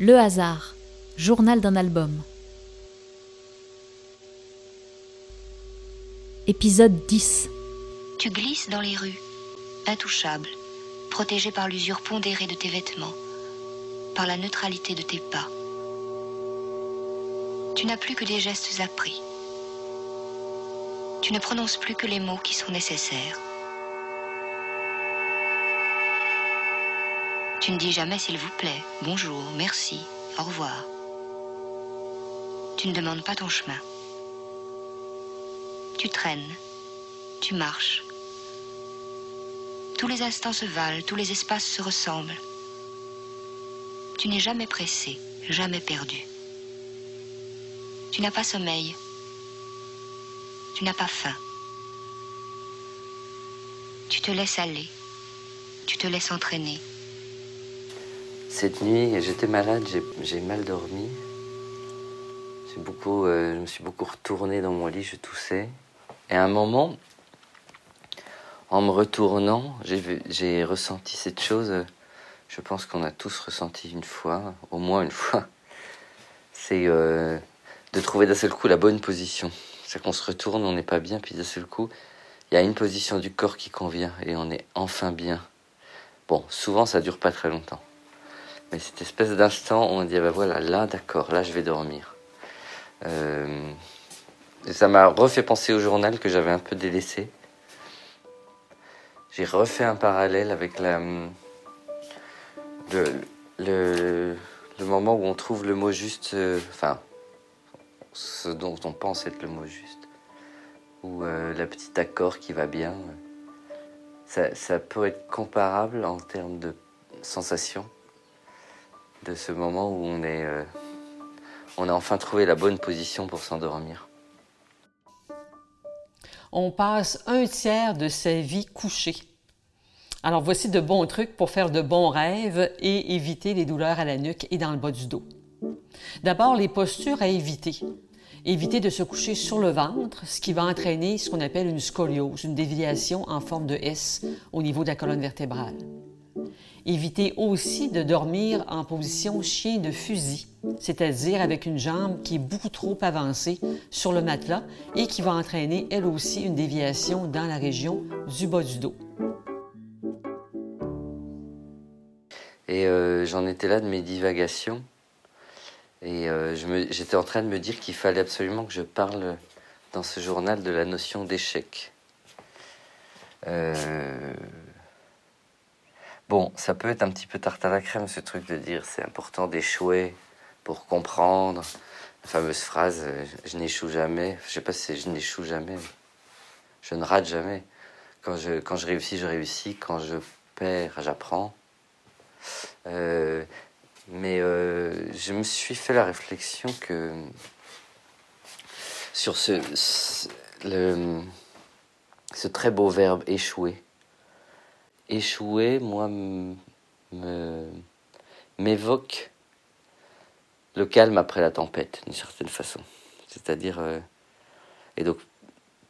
Le hasard, journal d'un album. Épisode 10. Tu glisses dans les rues, intouchable, protégé par l'usure pondérée de tes vêtements, par la neutralité de tes pas. Tu n'as plus que des gestes appris. Tu ne prononces plus que les mots qui sont nécessaires. Tu ne dis jamais s'il vous plaît, bonjour, merci, au revoir. Tu ne demandes pas ton chemin. Tu traînes, tu marches. Tous les instants se valent, tous les espaces se ressemblent. Tu n'es jamais pressé, jamais perdu. Tu n'as pas sommeil. Tu n'as pas faim. Tu te laisses aller. Tu te laisses entraîner. Cette nuit, j'étais malade, j'ai mal dormi. Beaucoup, euh, je me suis beaucoup retourné dans mon lit, je toussais. Et à un moment, en me retournant, j'ai ressenti cette chose. Je pense qu'on a tous ressenti une fois, au moins une fois. C'est euh, de trouver d'un seul coup la bonne position. C'est qu'on se retourne, on n'est pas bien, puis d'un seul coup, il y a une position du corps qui convient et on est enfin bien. Bon, souvent ça dure pas très longtemps. Mais cette espèce d'instant où on dit, ah ben voilà, là d'accord, là je vais dormir. Euh, ça m'a refait penser au journal que j'avais un peu délaissé. J'ai refait un parallèle avec le, le, le moment où on trouve le mot juste, euh, enfin, ce dont on pense être le mot juste, ou euh, la petite accord qui va bien. Ça, ça peut être comparable en termes de sensation de ce moment où on est, euh, on a enfin trouvé la bonne position pour s'endormir. On passe un tiers de sa vie couchée. Alors voici de bons trucs pour faire de bons rêves et éviter les douleurs à la nuque et dans le bas du dos. D'abord, les postures à éviter. Éviter de se coucher sur le ventre, ce qui va entraîner ce qu'on appelle une scoliose, une déviation en forme de S au niveau de la colonne vertébrale. Évitez aussi de dormir en position chien de fusil, c'est-à-dire avec une jambe qui est beaucoup trop avancée sur le matelas et qui va entraîner elle aussi une déviation dans la région du bas du dos. Et euh, j'en étais là de mes divagations. Et euh, j'étais en train de me dire qu'il fallait absolument que je parle dans ce journal de la notion d'échec. Euh, Bon, ça peut être un petit peu tarte à la crème, ce truc de dire c'est important d'échouer pour comprendre. La fameuse phrase euh, je n'échoue jamais. Je sais pas si je n'échoue jamais. Je ne rate jamais. Quand je, quand je réussis, je réussis. Quand je perds, j'apprends. Euh, mais euh, je me suis fait la réflexion que sur ce, le, ce très beau verbe échouer, échouer, moi, m'évoque le calme après la tempête, d'une certaine façon. C'est-à-dire, euh, et donc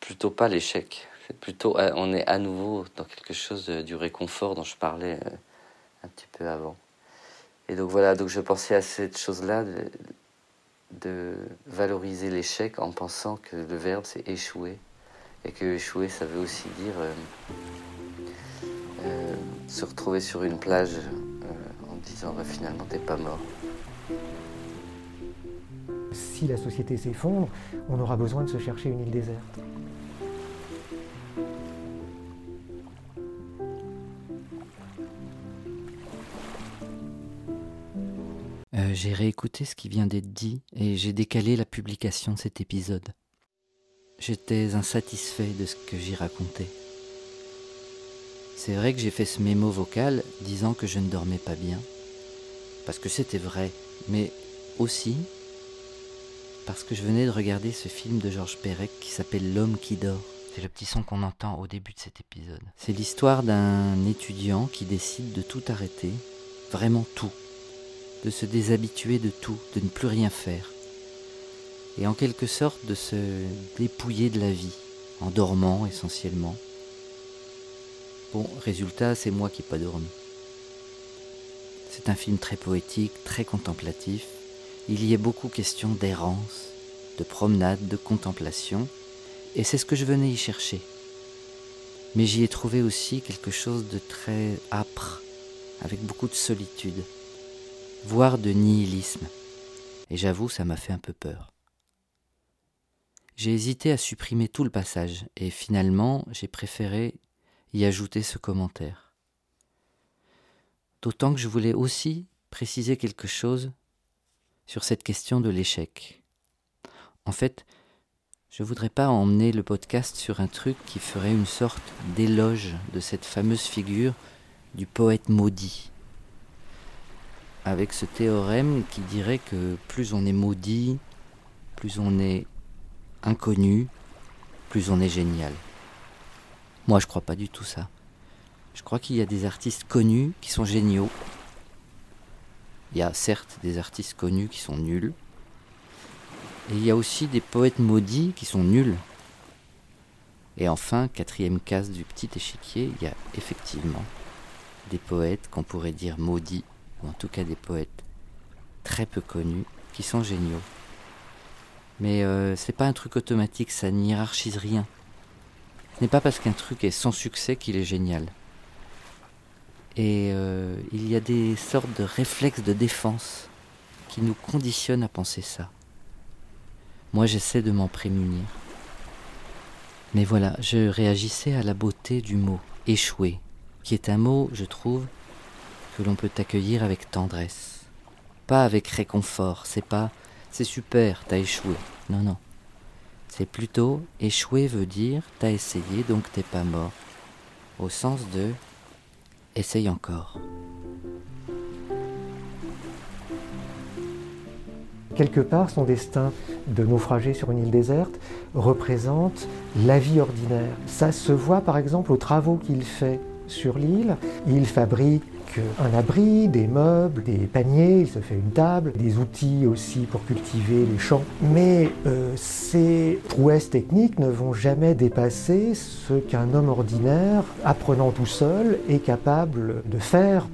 plutôt pas l'échec. Plutôt, euh, on est à nouveau dans quelque chose du réconfort dont je parlais euh, un petit peu avant. Et donc voilà, donc je pensais à cette chose-là de, valoriser l'échec en pensant que le verbe c'est échouer et que échouer ça veut aussi dire se retrouver sur une plage euh, en disant bah, finalement t'es pas mort. Si la société s'effondre, on aura besoin de se chercher une île déserte. Euh, j'ai réécouté ce qui vient d'être dit et j'ai décalé la publication de cet épisode. J'étais insatisfait de ce que j'y racontais. C'est vrai que j'ai fait ce mémo vocal disant que je ne dormais pas bien, parce que c'était vrai, mais aussi parce que je venais de regarder ce film de Georges Perec qui s'appelle L'homme qui dort. C'est le petit son qu'on entend au début de cet épisode. C'est l'histoire d'un étudiant qui décide de tout arrêter, vraiment tout, de se déshabituer de tout, de ne plus rien faire, et en quelque sorte de se dépouiller de la vie, en dormant essentiellement, Bon, résultat, c'est moi qui n'ai pas dormi. C'est un film très poétique, très contemplatif. Il y est beaucoup question d'errance, de promenade, de contemplation, et c'est ce que je venais y chercher. Mais j'y ai trouvé aussi quelque chose de très âpre, avec beaucoup de solitude, voire de nihilisme. Et j'avoue, ça m'a fait un peu peur. J'ai hésité à supprimer tout le passage, et finalement j'ai préféré y ajouter ce commentaire. D'autant que je voulais aussi préciser quelque chose sur cette question de l'échec. En fait, je ne voudrais pas emmener le podcast sur un truc qui ferait une sorte d'éloge de cette fameuse figure du poète maudit. Avec ce théorème qui dirait que plus on est maudit, plus on est inconnu, plus on est génial. Moi, je crois pas du tout ça. Je crois qu'il y a des artistes connus qui sont géniaux. Il y a certes des artistes connus qui sont nuls. Et il y a aussi des poètes maudits qui sont nuls. Et enfin, quatrième case du petit échiquier, il y a effectivement des poètes qu'on pourrait dire maudits, ou en tout cas des poètes très peu connus, qui sont géniaux. Mais euh, c'est pas un truc automatique, ça n'hierarchise rien. Ce n'est pas parce qu'un truc est sans succès qu'il est génial. Et euh, il y a des sortes de réflexes de défense qui nous conditionnent à penser ça. Moi j'essaie de m'en prémunir. Mais voilà, je réagissais à la beauté du mot échouer, qui est un mot, je trouve, que l'on peut accueillir avec tendresse. Pas avec réconfort, c'est pas c'est super, t'as échoué. Non, non. C'est plutôt échouer veut dire t'as essayé donc t'es pas mort. Au sens de essaye encore. Quelque part, son destin de naufrager sur une île déserte représente la vie ordinaire. Ça se voit par exemple aux travaux qu'il fait sur l'île. Il fabrique un abri, des meubles, des paniers, il se fait une table, des outils aussi pour cultiver les champs. Mais euh, ces prouesses techniques ne vont jamais dépasser ce qu'un homme ordinaire, apprenant tout seul, est capable de faire